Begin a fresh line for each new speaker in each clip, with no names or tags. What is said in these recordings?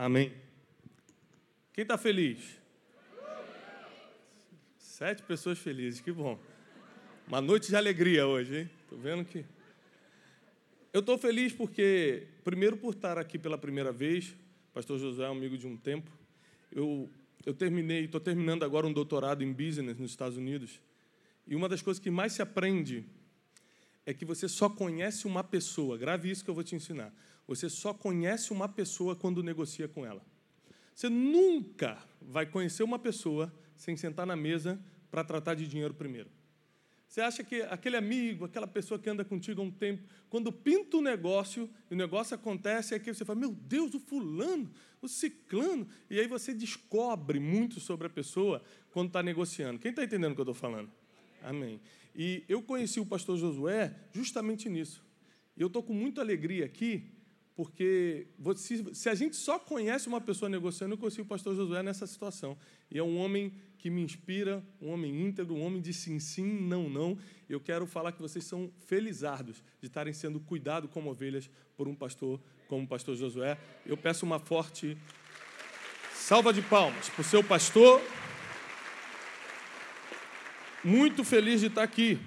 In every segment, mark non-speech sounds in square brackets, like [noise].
Amém. Quem está feliz? Sete pessoas felizes, que bom. Uma noite de alegria hoje, hein? Estou vendo que. Eu estou feliz porque, primeiro, por estar aqui pela primeira vez, pastor José é um amigo de um tempo. Eu, eu terminei, estou terminando agora um doutorado em business nos Estados Unidos. E uma das coisas que mais se aprende é que você só conhece uma pessoa. Grave isso que eu vou te ensinar. Você só conhece uma pessoa quando negocia com ela. Você nunca vai conhecer uma pessoa sem sentar na mesa para tratar de dinheiro primeiro. Você acha que aquele amigo, aquela pessoa que anda contigo há um tempo, quando pinta o um negócio, e o negócio acontece, é que você fala, meu Deus, o fulano, o ciclano, e aí você descobre muito sobre a pessoa quando está negociando. Quem está entendendo o que eu estou falando? Amém. E eu conheci o pastor Josué justamente nisso. E eu estou com muita alegria aqui, porque se a gente só conhece uma pessoa negociando, eu conheci o pastor Josué nessa situação. E é um homem que me inspira, um homem íntegro, um homem de sim, sim, não, não. Eu quero falar que vocês são felizardos de estarem sendo cuidados como ovelhas por um pastor como o pastor Josué. Eu peço uma forte salva de palmas para o seu pastor. Muito feliz de estar aqui.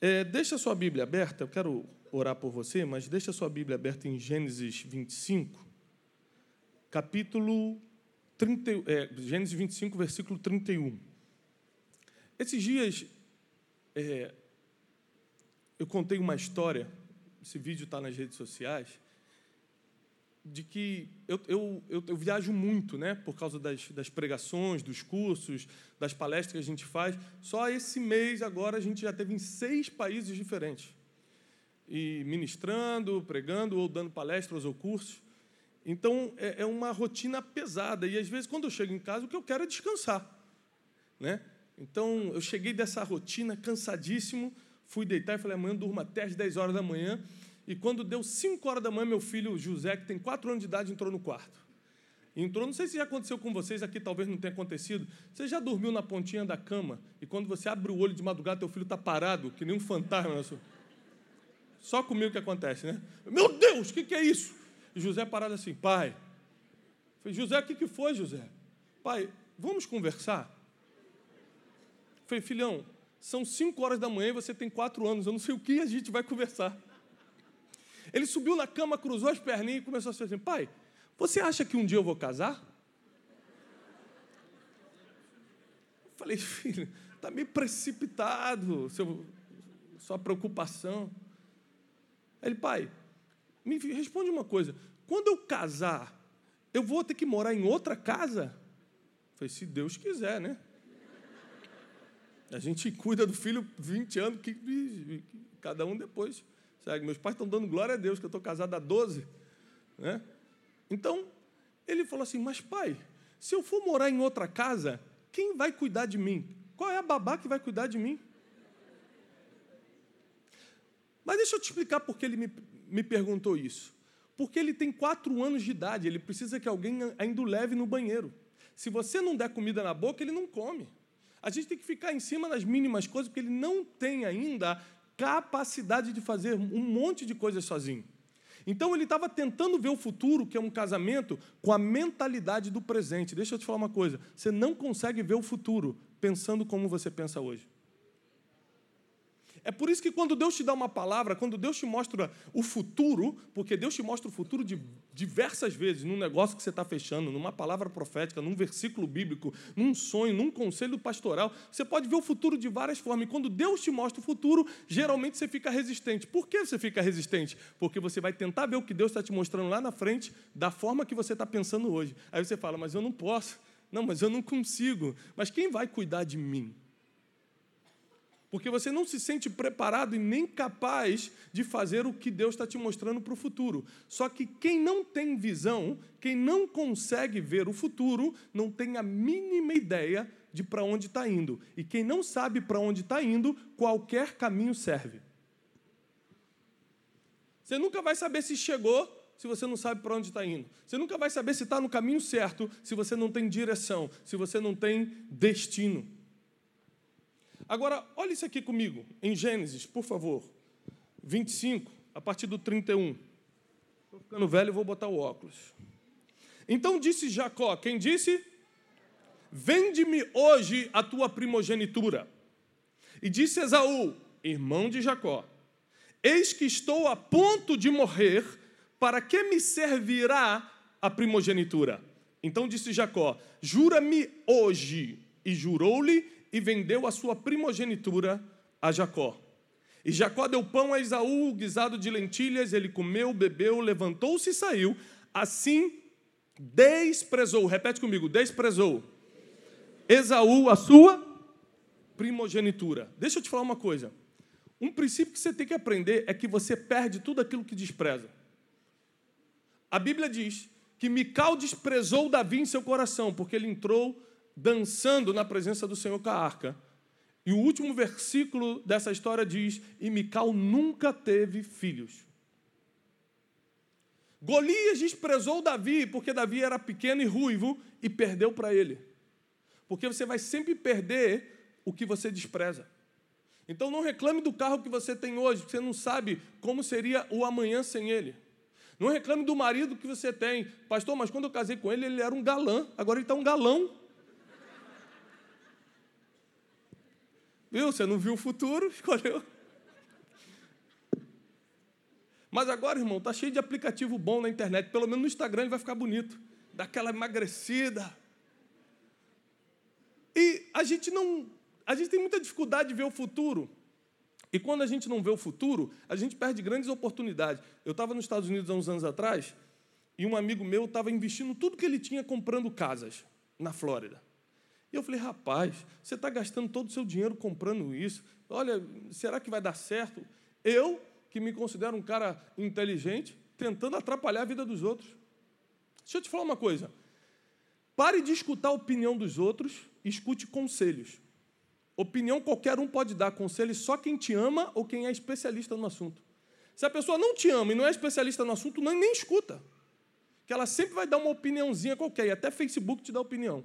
É, deixa a sua Bíblia aberta, eu quero orar por você, mas deixa sua Bíblia aberta em Gênesis 25, capítulo 30, é, Gênesis 25, versículo 31. Esses dias, é, eu contei uma história, esse vídeo está nas redes sociais, de que eu, eu, eu, eu, viajo muito, né, por causa das, das pregações, dos cursos, das palestras que a gente faz. Só esse mês, agora, a gente já teve em seis países diferentes. E ministrando, pregando ou dando palestras ou cursos. Então, é, é uma rotina pesada. E, às vezes, quando eu chego em casa, o que eu quero é descansar. Né? Então, eu cheguei dessa rotina cansadíssimo, fui deitar e falei, amanhã eu durmo até às 10 horas da manhã. E quando deu 5 horas da manhã, meu filho José, que tem 4 anos de idade, entrou no quarto. Entrou, não sei se já aconteceu com vocês, aqui talvez não tenha acontecido. Você já dormiu na pontinha da cama e quando você abre o olho de madrugada, teu filho está parado, que nem um fantasma. Só comigo que acontece, né? Meu Deus, o que, que é isso? E José parado assim, pai. falei, José, o que, que foi, José? Pai, vamos conversar? falei, filhão, são cinco horas da manhã e você tem quatro anos, eu não sei o que a gente vai conversar. Ele subiu na cama, cruzou as perninhas e começou a dizer assim, pai, você acha que um dia eu vou casar? Eu falei, filho, está meio precipitado, seu, sua preocupação. Ele, pai, me responde uma coisa: quando eu casar, eu vou ter que morar em outra casa? Eu falei, se Deus quiser, né? A gente cuida do filho 20 anos, que, que cada um depois segue. Meus pais estão dando glória a Deus, que eu estou casado há 12. Né? Então, ele falou assim: Mas pai, se eu for morar em outra casa, quem vai cuidar de mim? Qual é a babá que vai cuidar de mim? Mas deixa eu te explicar por que ele me, me perguntou isso. Porque ele tem quatro anos de idade, ele precisa que alguém ainda o leve no banheiro. Se você não der comida na boca, ele não come. A gente tem que ficar em cima das mínimas coisas, porque ele não tem ainda capacidade de fazer um monte de coisas sozinho. Então ele estava tentando ver o futuro, que é um casamento, com a mentalidade do presente. Deixa eu te falar uma coisa: você não consegue ver o futuro pensando como você pensa hoje. É por isso que quando Deus te dá uma palavra, quando Deus te mostra o futuro, porque Deus te mostra o futuro de diversas vezes, num negócio que você está fechando, numa palavra profética, num versículo bíblico, num sonho, num conselho pastoral, você pode ver o futuro de várias formas. E quando Deus te mostra o futuro, geralmente você fica resistente. Por que você fica resistente? Porque você vai tentar ver o que Deus está te mostrando lá na frente, da forma que você está pensando hoje. Aí você fala, mas eu não posso. Não, mas eu não consigo. Mas quem vai cuidar de mim? Porque você não se sente preparado e nem capaz de fazer o que Deus está te mostrando para o futuro. Só que quem não tem visão, quem não consegue ver o futuro, não tem a mínima ideia de para onde está indo. E quem não sabe para onde está indo, qualquer caminho serve. Você nunca vai saber se chegou se você não sabe para onde está indo. Você nunca vai saber se está no caminho certo se você não tem direção, se você não tem destino. Agora, olha isso aqui comigo, em Gênesis, por favor. 25, a partir do 31. Estou ficando velho vou botar o óculos. Então disse Jacó: Quem disse? Vende-me hoje a tua primogenitura. E disse Esaú, irmão de Jacó: Eis que estou a ponto de morrer, para que me servirá a primogenitura? Então disse Jacó: Jura-me hoje. E jurou-lhe e vendeu a sua primogenitura a Jacó. E Jacó deu pão a Esaú, guisado de lentilhas, ele comeu, bebeu, levantou-se e saiu. Assim desprezou, repete comigo, desprezou. Esaú a sua primogenitura. Deixa eu te falar uma coisa. Um princípio que você tem que aprender é que você perde tudo aquilo que despreza. A Bíblia diz que Mical desprezou Davi em seu coração, porque ele entrou dançando na presença do Senhor com a arca. E o último versículo dessa história diz: E Mical nunca teve filhos. Golias desprezou Davi porque Davi era pequeno e ruivo e perdeu para ele. Porque você vai sempre perder o que você despreza. Então não reclame do carro que você tem hoje, porque você não sabe como seria o amanhã sem ele. Não reclame do marido que você tem. Pastor, mas quando eu casei com ele, ele era um galã, agora ele está um galão. Viu? Você não viu o futuro, [laughs] escolheu. Mas agora, irmão, tá cheio de aplicativo bom na internet. Pelo menos no Instagram ele vai ficar bonito. Daquela emagrecida. E a gente não. A gente tem muita dificuldade de ver o futuro. E quando a gente não vê o futuro, a gente perde grandes oportunidades. Eu estava nos Estados Unidos há uns anos atrás e um amigo meu estava investindo tudo que ele tinha comprando casas na Flórida. Eu falei, rapaz, você está gastando todo o seu dinheiro comprando isso. Olha, será que vai dar certo? Eu, que me considero um cara inteligente, tentando atrapalhar a vida dos outros. Deixa eu te falar uma coisa. Pare de escutar a opinião dos outros, escute conselhos. Opinião qualquer um pode dar, conselho só quem te ama ou quem é especialista no assunto. Se a pessoa não te ama e não é especialista no assunto, nem, nem escuta. Que ela sempre vai dar uma opiniãozinha qualquer, e até Facebook te dá opinião.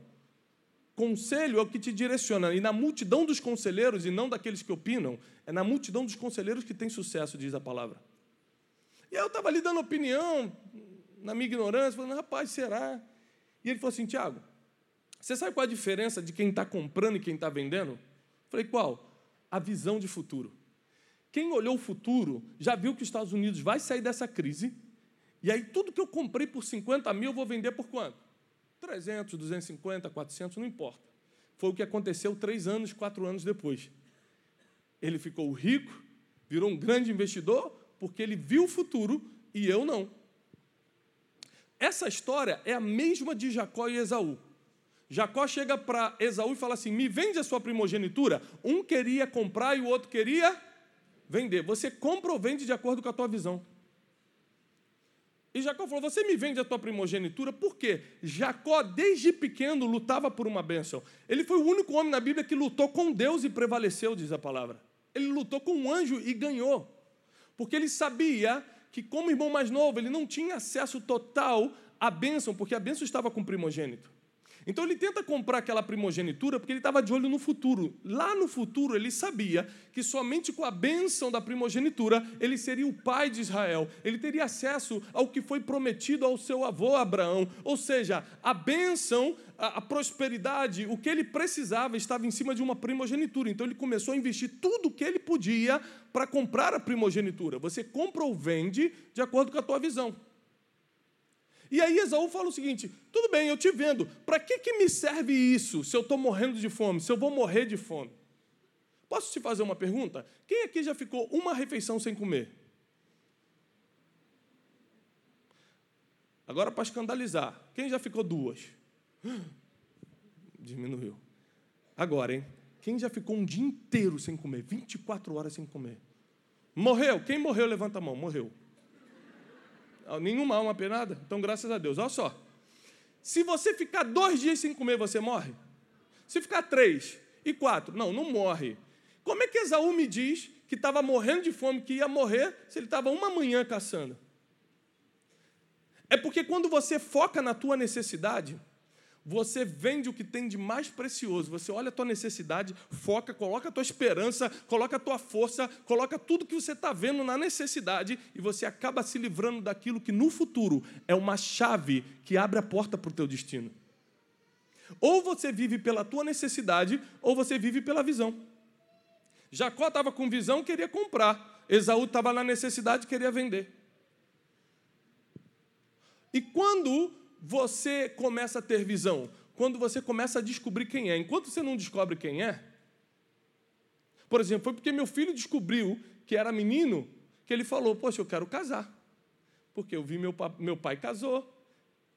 Conselho é o que te direciona. E na multidão dos conselheiros, e não daqueles que opinam, é na multidão dos conselheiros que tem sucesso, diz a palavra. E eu estava ali dando opinião, na minha ignorância, falando, rapaz, será? E ele falou assim, Tiago, você sabe qual a diferença de quem está comprando e quem está vendendo? falei, qual? A visão de futuro. Quem olhou o futuro já viu que os Estados Unidos vai sair dessa crise, e aí tudo que eu comprei por 50 mil eu vou vender por quanto? 300, 250, 400, não importa. Foi o que aconteceu três anos, quatro anos depois. Ele ficou rico, virou um grande investidor, porque ele viu o futuro e eu não. Essa história é a mesma de Jacó e Esaú. Jacó chega para Esaú e fala assim: Me vende a sua primogenitura. Um queria comprar e o outro queria vender. Você compra ou vende de acordo com a tua visão. E Jacó falou: Você me vende a tua primogenitura, por quê? Jacó, desde pequeno, lutava por uma bênção. Ele foi o único homem na Bíblia que lutou com Deus e prevaleceu, diz a palavra. Ele lutou com um anjo e ganhou. Porque ele sabia que, como irmão mais novo, ele não tinha acesso total à bênção, porque a bênção estava com o primogênito. Então ele tenta comprar aquela primogenitura porque ele estava de olho no futuro. Lá no futuro ele sabia que somente com a bênção da primogenitura ele seria o pai de Israel. Ele teria acesso ao que foi prometido ao seu avô Abraão. Ou seja, a bênção, a, a prosperidade, o que ele precisava estava em cima de uma primogenitura. Então ele começou a investir tudo o que ele podia para comprar a primogenitura. Você compra ou vende de acordo com a tua visão. E aí Esaú fala o seguinte: tudo bem, eu te vendo, para que, que me serve isso se eu estou morrendo de fome, se eu vou morrer de fome? Posso te fazer uma pergunta? Quem aqui já ficou uma refeição sem comer? Agora, para escandalizar, quem já ficou duas? [gasps] Diminuiu. Agora, hein? Quem já ficou um dia inteiro sem comer? 24 horas sem comer? Morreu? Quem morreu, levanta a mão. Morreu. Nenhuma alma penada? Então, graças a Deus. Olha só. Se você ficar dois dias sem comer, você morre? Se ficar três e quatro, não, não morre. Como é que Esaú me diz que estava morrendo de fome, que ia morrer se ele estava uma manhã caçando? É porque quando você foca na tua necessidade, Você vende o que tem de mais precioso. Você olha a tua necessidade, foca, coloca a tua esperança, coloca a tua força, coloca tudo que você está vendo na necessidade e você acaba se livrando daquilo que no futuro é uma chave que abre a porta para o teu destino. Ou você vive pela tua necessidade, ou você vive pela visão. Jacó estava com visão, queria comprar. Esaú estava na necessidade, queria vender. E quando você começa a ter visão? Quando você começa a descobrir quem é. Enquanto você não descobre quem é, por exemplo, foi porque meu filho descobriu que era menino que ele falou: Poxa, eu quero casar. Porque eu vi meu, meu pai casou,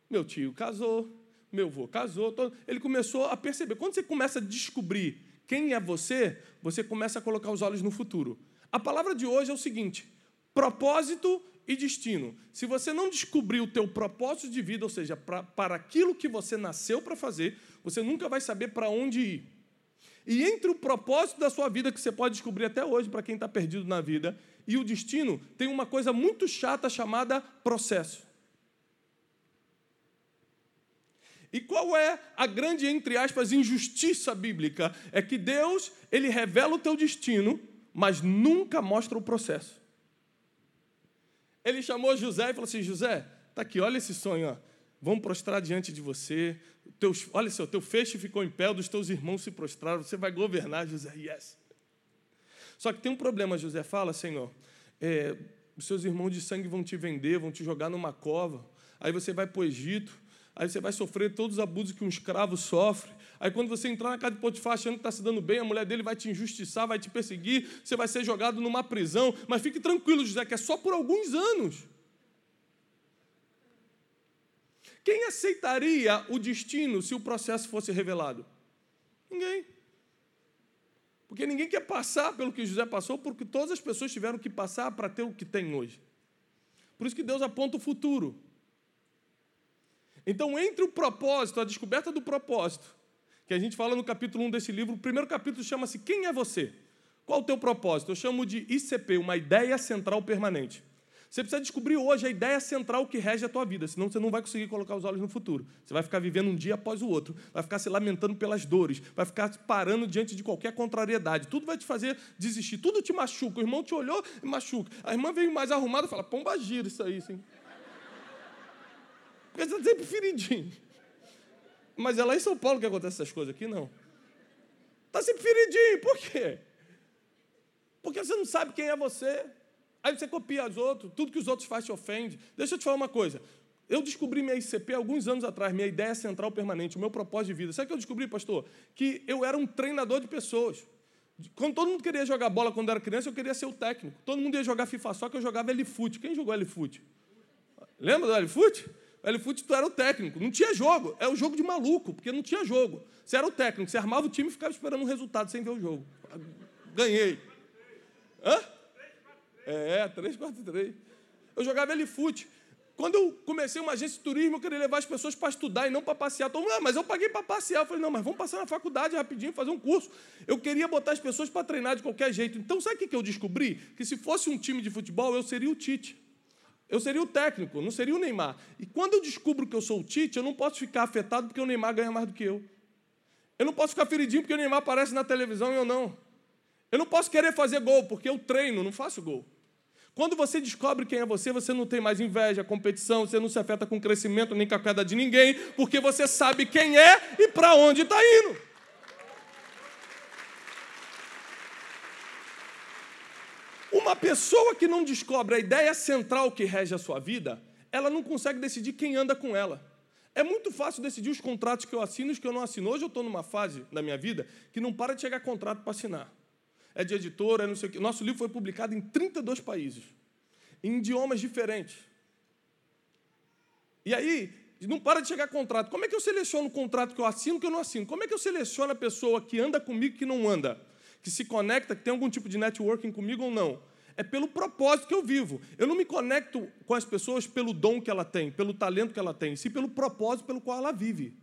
meu tio casou, meu avô casou. Todo... Ele começou a perceber. Quando você começa a descobrir quem é você, você começa a colocar os olhos no futuro. A palavra de hoje é o seguinte: propósito e destino. Se você não descobrir o teu propósito de vida, ou seja, pra, para aquilo que você nasceu para fazer, você nunca vai saber para onde ir. E entre o propósito da sua vida, que você pode descobrir até hoje para quem está perdido na vida, e o destino, tem uma coisa muito chata chamada processo. E qual é a grande, entre aspas, injustiça bíblica? É que Deus, ele revela o teu destino, mas nunca mostra o processo. Ele chamou José e falou assim: José, tá aqui, olha esse sonho, ó. Vamos prostrar diante de você. Teus, olha só, teu feixe ficou em pé, dos teus irmãos se prostraram, você vai governar, José. Yes. Só que tem um problema, José fala, Senhor. É, os seus irmãos de sangue vão te vender, vão te jogar numa cova. Aí você vai para o Egito aí você vai sofrer todos os abusos que um escravo sofre. Aí quando você entrar na casa de Potifar achando que está se dando bem, a mulher dele vai te injustiçar, vai te perseguir, você vai ser jogado numa prisão. Mas fique tranquilo, José, que é só por alguns anos. Quem aceitaria o destino se o processo fosse revelado? Ninguém. Porque ninguém quer passar pelo que José passou, porque todas as pessoas tiveram que passar para ter o que tem hoje. Por isso que Deus aponta o futuro. Então, entre o propósito, a descoberta do propósito, que a gente fala no capítulo 1 desse livro, o primeiro capítulo chama-se Quem é você? Qual o teu propósito? Eu chamo de ICP, uma ideia central permanente. Você precisa descobrir hoje a ideia central que rege a tua vida, senão você não vai conseguir colocar os olhos no futuro. Você vai ficar vivendo um dia após o outro, vai ficar se lamentando pelas dores, vai ficar parando diante de qualquer contrariedade. Tudo vai te fazer desistir, tudo te machuca. O irmão te olhou e machuca. A irmã veio mais arrumada e fala: pomba gira isso aí, sim. Porque você está sempre feridinho. Mas é lá em São Paulo que acontece essas coisas, aqui não. Está sempre feridinho, por quê? Porque você não sabe quem é você. Aí você copia os outros, tudo que os outros fazem te ofende. Deixa eu te falar uma coisa. Eu descobri minha ICP alguns anos atrás, minha ideia central permanente, o meu propósito de vida. Sabe o que eu descobri, pastor? Que eu era um treinador de pessoas. Quando todo mundo queria jogar bola quando era criança, eu queria ser o técnico. Todo mundo ia jogar FIFA só que eu jogava L-Foot. Quem jogou L-Foot? Lembra do L-Foot? L-Foot tu era o técnico, não tinha jogo. É o jogo de maluco, porque não tinha jogo. Você era o técnico, você armava o time e ficava esperando um resultado sem ver o jogo. Ganhei. Hã? É, 3, 4, 3. Eu jogava L-Foot. Quando eu comecei uma agência de turismo, eu queria levar as pessoas para estudar e não para passear. Todo mundo, ah, mas eu paguei para passear. Eu falei, não, mas vamos passar na faculdade rapidinho, fazer um curso. Eu queria botar as pessoas para treinar de qualquer jeito. Então, sabe o que eu descobri? Que se fosse um time de futebol, eu seria o Tite. Eu seria o técnico, não seria o Neymar. E quando eu descubro que eu sou o Tite, eu não posso ficar afetado porque o Neymar ganha mais do que eu. Eu não posso ficar feridinho porque o Neymar aparece na televisão e eu não. Eu não posso querer fazer gol porque eu treino, não faço gol. Quando você descobre quem é você, você não tem mais inveja, competição, você não se afeta com o crescimento nem com a queda de ninguém, porque você sabe quem é e para onde está indo. Uma pessoa que não descobre a ideia central que rege a sua vida, ela não consegue decidir quem anda com ela. É muito fácil decidir os contratos que eu assino e os que eu não assino. Hoje eu estou numa fase da minha vida que não para de chegar contrato para assinar. É de editora, é não sei o quê. Nosso livro foi publicado em 32 países, em idiomas diferentes. E aí, não para de chegar contrato. Como é que eu seleciono o contrato que eu assino e que eu não assino? Como é que eu seleciono a pessoa que anda comigo e que não anda? Que se conecta, que tem algum tipo de networking comigo ou não? É pelo propósito que eu vivo. Eu não me conecto com as pessoas pelo dom que ela tem, pelo talento que ela tem, sim pelo propósito pelo qual ela vive.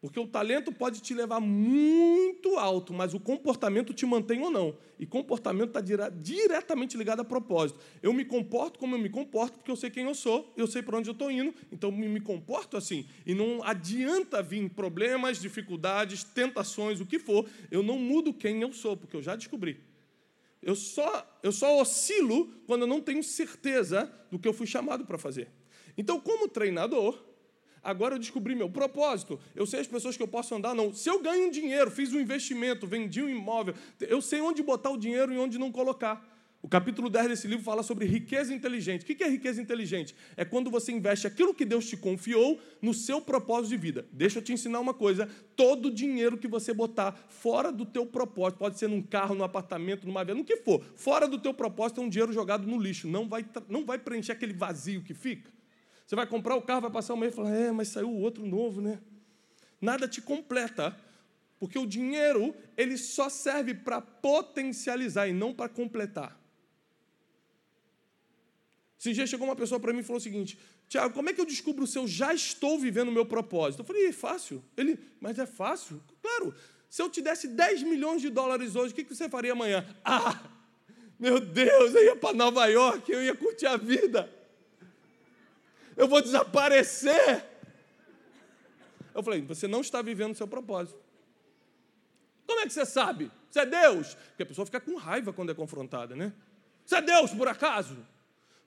Porque o talento pode te levar muito alto, mas o comportamento te mantém ou não. E comportamento está dire diretamente ligado a propósito. Eu me comporto como eu me comporto, porque eu sei quem eu sou, eu sei para onde eu estou indo, então me, me comporto assim. E não adianta vir problemas, dificuldades, tentações, o que for, eu não mudo quem eu sou, porque eu já descobri. Eu só, eu só oscilo quando eu não tenho certeza do que eu fui chamado para fazer. Então, como treinador, Agora eu descobri meu propósito. Eu sei as pessoas que eu posso andar, não. Se eu ganho dinheiro, fiz um investimento, vendi um imóvel, eu sei onde botar o dinheiro e onde não colocar. O capítulo 10 desse livro fala sobre riqueza inteligente. O que é riqueza inteligente? É quando você investe aquilo que Deus te confiou no seu propósito de vida. Deixa eu te ensinar uma coisa: todo dinheiro que você botar fora do teu propósito, pode ser num carro, num apartamento, numa venda, no que for, fora do teu propósito é um dinheiro jogado no lixo. Não vai, não vai preencher aquele vazio que fica. Você vai comprar o carro, vai passar um mês e falar: é, mas saiu outro novo, né? Nada te completa, porque o dinheiro ele só serve para potencializar e não para completar. Esse dia chegou uma pessoa para mim e falou o seguinte: Tiago, como é que eu descubro se eu já estou vivendo o meu propósito? Eu falei: é fácil. Ele, mas é fácil? Claro. Se eu te desse 10 milhões de dólares hoje, o que você faria amanhã? Ah, meu Deus, eu ia para Nova York, eu ia curtir a vida eu vou desaparecer. Eu falei, você não está vivendo o seu propósito. Como é que você sabe? Você é Deus? Porque a pessoa fica com raiva quando é confrontada, né? Você é Deus, por acaso?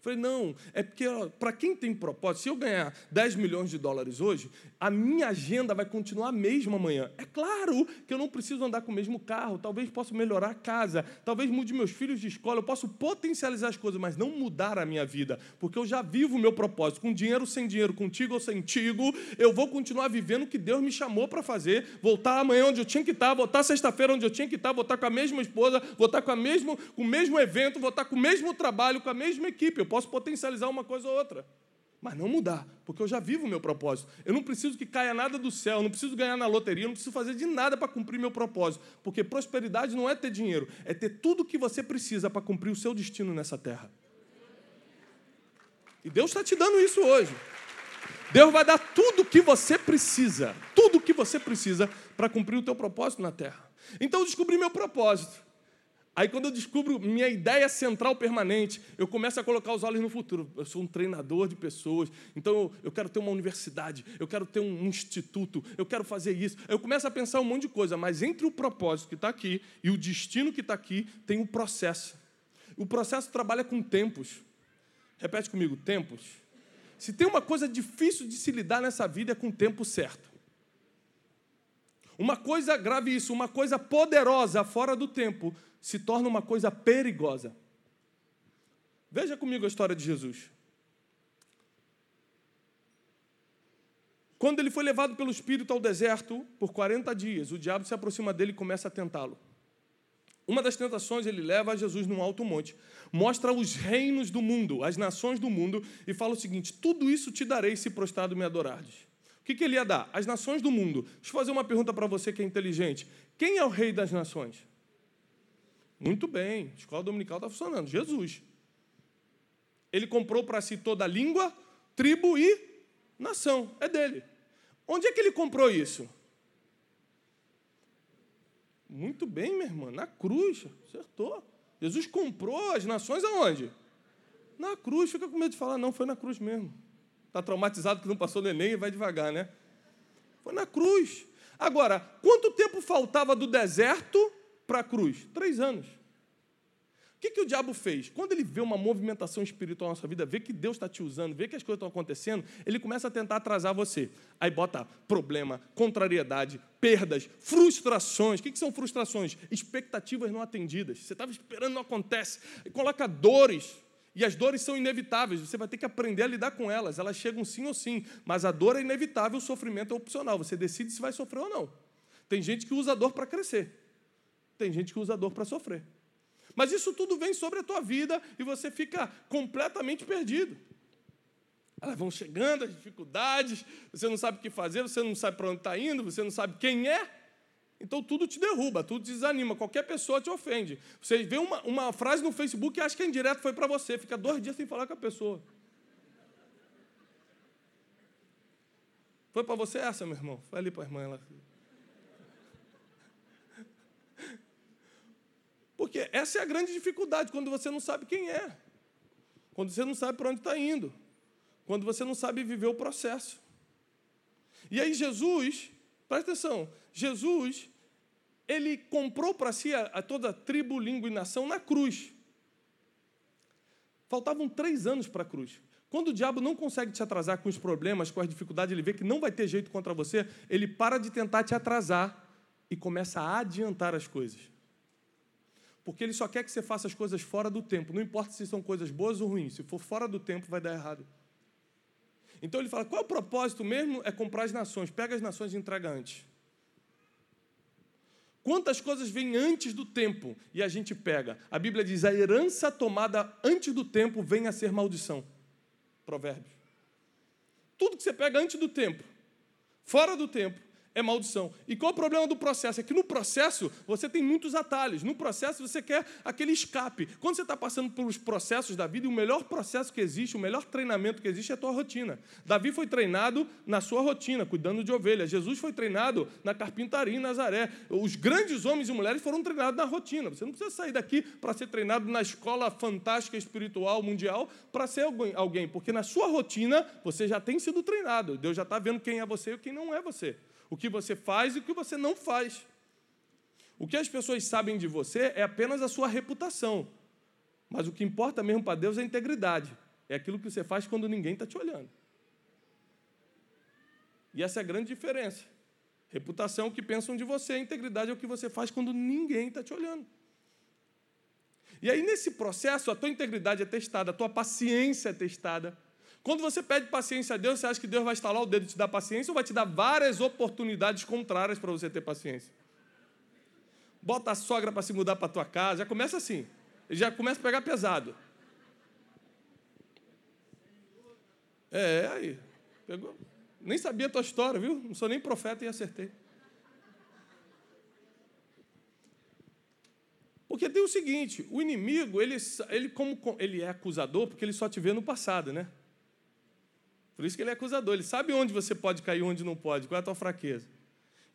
Falei, não, é porque para quem tem propósito, se eu ganhar 10 milhões de dólares hoje, a minha agenda vai continuar a mesma amanhã. É claro que eu não preciso andar com o mesmo carro, talvez possa melhorar a casa, talvez mude meus filhos de escola, eu posso potencializar as coisas, mas não mudar a minha vida, porque eu já vivo o meu propósito, com dinheiro ou sem dinheiro, contigo ou sem tigo, eu vou continuar vivendo o que Deus me chamou para fazer, voltar amanhã onde eu tinha que estar, voltar sexta-feira onde eu tinha que estar, voltar com a mesma esposa, voltar com, a mesmo, com o mesmo evento, voltar com o mesmo trabalho, com a mesma equipe. Eu posso potencializar uma coisa ou outra, mas não mudar, porque eu já vivo o meu propósito. Eu não preciso que caia nada do céu, não preciso ganhar na loteria, não preciso fazer de nada para cumprir meu propósito, porque prosperidade não é ter dinheiro, é ter tudo o que você precisa para cumprir o seu destino nessa terra. E Deus está te dando isso hoje. Deus vai dar tudo o que você precisa, tudo o que você precisa para cumprir o teu propósito na terra. Então eu descobri meu propósito. Aí, quando eu descubro minha ideia central permanente, eu começo a colocar os olhos no futuro. Eu sou um treinador de pessoas, então eu quero ter uma universidade, eu quero ter um instituto, eu quero fazer isso. Eu começo a pensar um monte de coisa, mas entre o propósito que está aqui e o destino que está aqui, tem o um processo. O processo trabalha com tempos. Repete comigo: tempos. Se tem uma coisa difícil de se lidar nessa vida é com o tempo certo. Uma coisa grave isso, uma coisa poderosa fora do tempo se torna uma coisa perigosa. Veja comigo a história de Jesus. Quando ele foi levado pelo Espírito ao deserto por 40 dias, o diabo se aproxima dele e começa a tentá-lo. Uma das tentações ele leva a Jesus num alto monte, mostra os reinos do mundo, as nações do mundo, e fala o seguinte: tudo isso te darei se prostrado me adorares. O que, que ele ia dar? As nações do mundo. Deixa eu fazer uma pergunta para você que é inteligente: quem é o rei das nações? Muito bem, a escola dominical está funcionando. Jesus. Ele comprou para si toda a língua, tribo e nação. É dele. Onde é que ele comprou isso? Muito bem, minha irmã, na cruz. Acertou. Jesus comprou as nações aonde? Na cruz. Fica com medo de falar, não, foi na cruz mesmo. Está traumatizado que não passou no Enem e vai devagar, né? Foi na cruz. Agora, quanto tempo faltava do deserto para a cruz? Três anos. O que, que o diabo fez? Quando ele vê uma movimentação espiritual na sua vida, vê que Deus está te usando, vê que as coisas estão acontecendo, ele começa a tentar atrasar você. Aí bota problema, contrariedade, perdas, frustrações. O que, que são frustrações? Expectativas não atendidas. Você estava esperando, não acontece. E coloca dores. E as dores são inevitáveis, você vai ter que aprender a lidar com elas. Elas chegam sim ou sim, mas a dor é inevitável, o sofrimento é opcional. Você decide se vai sofrer ou não. Tem gente que usa a dor para crescer. Tem gente que usa dor para sofrer. Mas isso tudo vem sobre a tua vida e você fica completamente perdido. Elas vão chegando, as dificuldades, você não sabe o que fazer, você não sabe para onde está indo, você não sabe quem é. Então tudo te derruba, tudo te desanima, qualquer pessoa te ofende. Você vê uma, uma frase no Facebook e acha que é indireto foi para você, fica dois dias sem falar com a pessoa. Foi para você essa, meu irmão? Foi ali para a irmã. Ela... Porque essa é a grande dificuldade, quando você não sabe quem é. Quando você não sabe para onde está indo. Quando você não sabe viver o processo. E aí Jesus, presta atenção, Jesus, ele comprou para si a, a toda a tribo, língua e nação na cruz. Faltavam três anos para a cruz. Quando o diabo não consegue te atrasar com os problemas, com as dificuldades, ele vê que não vai ter jeito contra você, ele para de tentar te atrasar e começa a adiantar as coisas. Porque ele só quer que você faça as coisas fora do tempo, não importa se são coisas boas ou ruins, se for fora do tempo, vai dar errado. Então ele fala: qual é o propósito mesmo? É comprar as nações, pega as nações e entrega antes. Quantas coisas vêm antes do tempo e a gente pega? A Bíblia diz: a herança tomada antes do tempo vem a ser maldição. Provérbios. Tudo que você pega antes do tempo, fora do tempo, é maldição. E qual o problema do processo? É que no processo você tem muitos atalhos. No processo você quer aquele escape. Quando você está passando pelos processos da vida, o melhor processo que existe, o melhor treinamento que existe é a tua rotina. Davi foi treinado na sua rotina, cuidando de ovelhas. Jesus foi treinado na carpintaria em Nazaré. Os grandes homens e mulheres foram treinados na rotina. Você não precisa sair daqui para ser treinado na escola fantástica espiritual mundial para ser alguém, porque na sua rotina você já tem sido treinado. Deus já está vendo quem é você e quem não é você o que você faz e o que você não faz. O que as pessoas sabem de você é apenas a sua reputação. Mas o que importa mesmo para Deus é a integridade. É aquilo que você faz quando ninguém está te olhando. E essa é a grande diferença. Reputação é o que pensam de você, integridade é o que você faz quando ninguém está te olhando. E aí, nesse processo, a tua integridade é testada, a tua paciência é testada, quando você pede paciência a Deus, você acha que Deus vai estalar o dedo e te dar paciência ou vai te dar várias oportunidades contrárias para você ter paciência? Bota a sogra para se mudar para tua casa, já começa assim. Já começa a pegar pesado. É, aí. Pegou. Nem sabia a tua história, viu? Não sou nem profeta e acertei. Porque tem o seguinte, o inimigo, ele, ele como ele é acusador, porque ele só te vê no passado, né? Por isso que ele é acusador. Ele sabe onde você pode cair onde não pode, qual é a tua fraqueza.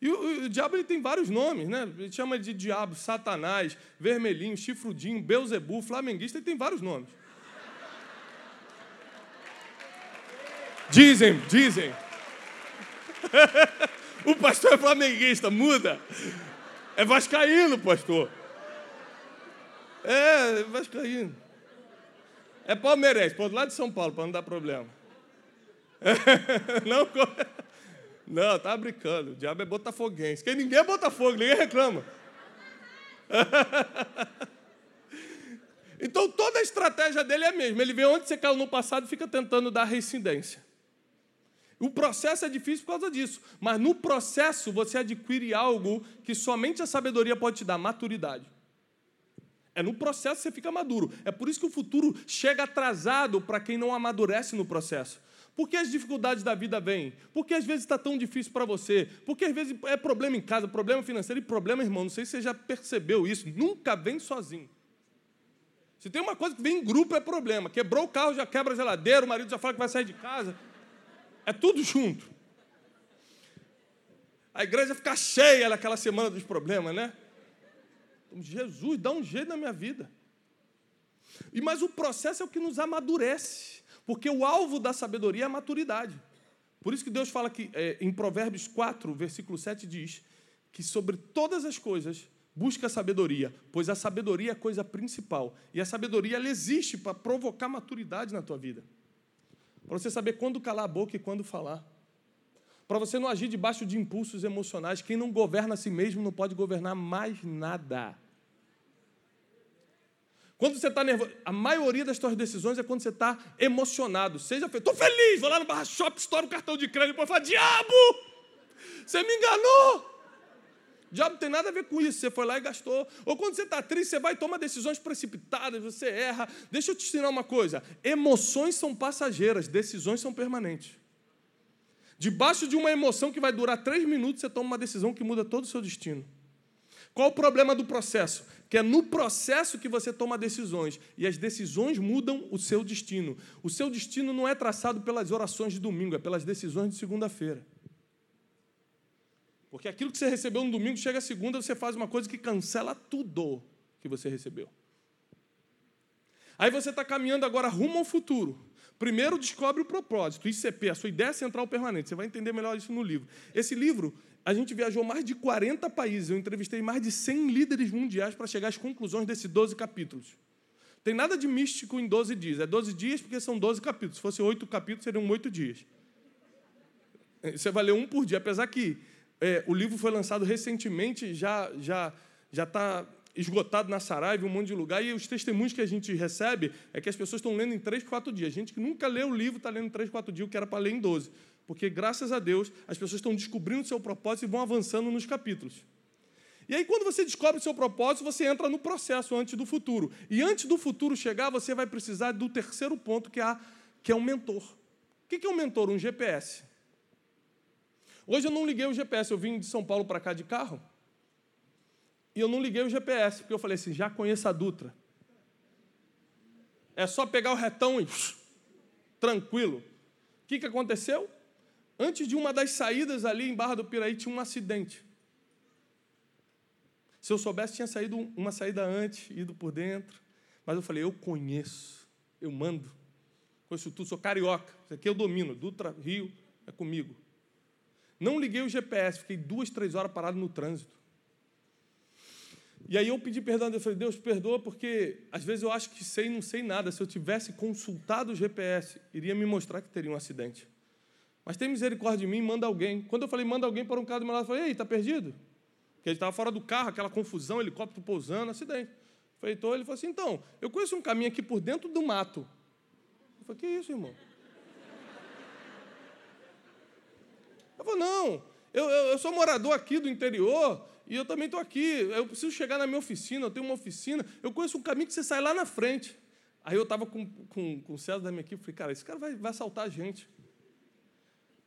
E o, o, diabo ele tem vários nomes, né? Ele chama de diabo, Satanás, vermelhinho, chifrudinho, Beuzebu, flamenguista, ele tem vários nomes. Dizem, dizem. [laughs] o pastor é flamenguista, muda. É vascaíno, pastor. É, vascaíno. É palmeirense, por lá de São Paulo, para não dar problema. [laughs] não, não, tá brincando. O diabo é botafoguense. Quem ninguém é botafogo, ninguém reclama. [laughs] então toda a estratégia dele é a mesma. Ele vê onde você caiu no passado e fica tentando dar reincidência. O processo é difícil por causa disso, mas no processo você adquire algo que somente a sabedoria pode te dar, maturidade. É no processo que você fica maduro. É por isso que o futuro chega atrasado para quem não amadurece no processo. Por que as dificuldades da vida vêm? Por que às vezes está tão difícil para você? Porque às vezes é problema em casa, problema financeiro e problema, irmão. Não sei se você já percebeu isso. Nunca vem sozinho. Se tem uma coisa que vem em grupo, é problema. Quebrou o carro, já quebra a geladeira, o marido já fala que vai sair de casa. É tudo junto. A igreja fica cheia naquela semana dos problemas, né? Então, Jesus, dá um jeito na minha vida. E Mas o processo é o que nos amadurece. Porque o alvo da sabedoria é a maturidade. Por isso que Deus fala que é, em Provérbios 4, versículo 7 diz que sobre todas as coisas busca a sabedoria, pois a sabedoria é a coisa principal. E a sabedoria ela existe para provocar maturidade na tua vida. Para você saber quando calar a boca e quando falar. Para você não agir debaixo de impulsos emocionais. Quem não governa a si mesmo não pode governar mais nada. Quando você está nervoso, a maioria das suas decisões é quando você está emocionado. Seja feliz. Estou feliz, vou lá no barra shop, estouro o cartão de crédito, depois fala, diabo! Você me enganou! Diabo não tem nada a ver com isso. Você foi lá e gastou. Ou quando você está triste, você vai tomar decisões precipitadas, você erra. Deixa eu te ensinar uma coisa: emoções são passageiras, decisões são permanentes. Debaixo de uma emoção que vai durar três minutos, você toma uma decisão que muda todo o seu destino. Qual o problema do processo? Que é no processo que você toma decisões e as decisões mudam o seu destino. O seu destino não é traçado pelas orações de domingo, é pelas decisões de segunda-feira. Porque aquilo que você recebeu no domingo, chega a segunda, você faz uma coisa que cancela tudo que você recebeu. Aí você está caminhando agora rumo ao futuro. Primeiro descobre o propósito, ICP, a sua ideia central permanente. Você vai entender melhor isso no livro. Esse livro, a gente viajou mais de 40 países. Eu entrevistei mais de 100 líderes mundiais para chegar às conclusões desses 12 capítulos. Tem nada de místico em 12 dias. É 12 dias porque são 12 capítulos. Se fosse 8 capítulos, seriam 8 dias. Você vai ler um por dia. Apesar que é, o livro foi lançado recentemente, já já já está esgotado na Saraiva, um monte de lugar, e os testemunhos que a gente recebe é que as pessoas estão lendo em três, quatro dias. Gente que nunca leu o livro está lendo em três, quatro dias, o que era para ler em 12. Porque, graças a Deus, as pessoas estão descobrindo o seu propósito e vão avançando nos capítulos. E aí, quando você descobre o seu propósito, você entra no processo antes do futuro. E antes do futuro chegar, você vai precisar do terceiro ponto, que é, a, que é um mentor. O que é um mentor? Um GPS. Hoje eu não liguei o GPS, eu vim de São Paulo para cá de carro. E eu não liguei o GPS, porque eu falei assim: já conheço a Dutra. É só pegar o retão e. [laughs] tranquilo. O que, que aconteceu? Antes de uma das saídas ali em Barra do Piraí, tinha um acidente. Se eu soubesse, tinha saído uma saída antes, ido por dentro. Mas eu falei: eu conheço, eu mando. Conheço tudo, sou carioca. Isso aqui eu domino. Dutra, Rio, é comigo. Não liguei o GPS, fiquei duas, três horas parado no trânsito. E aí eu pedi perdão, eu falei, Deus, perdoa, porque às vezes eu acho que sei e não sei nada. Se eu tivesse consultado o GPS, iria me mostrar que teria um acidente. Mas tem misericórdia de mim, manda alguém. Quando eu falei, manda alguém para um carro do meu lado, eu falei, ei, está perdido? Porque ele estava fora do carro, aquela confusão, helicóptero pousando, acidente. Então, ele falou assim, então, eu conheço um caminho aqui por dentro do mato. Eu falei, que isso, irmão? Eu falei, não, eu, eu, eu sou morador aqui do interior, e eu também estou aqui, eu preciso chegar na minha oficina, eu tenho uma oficina, eu conheço um caminho que você sai lá na frente. Aí eu estava com, com, com o César da minha equipe, falei, cara, esse cara vai, vai assaltar a gente.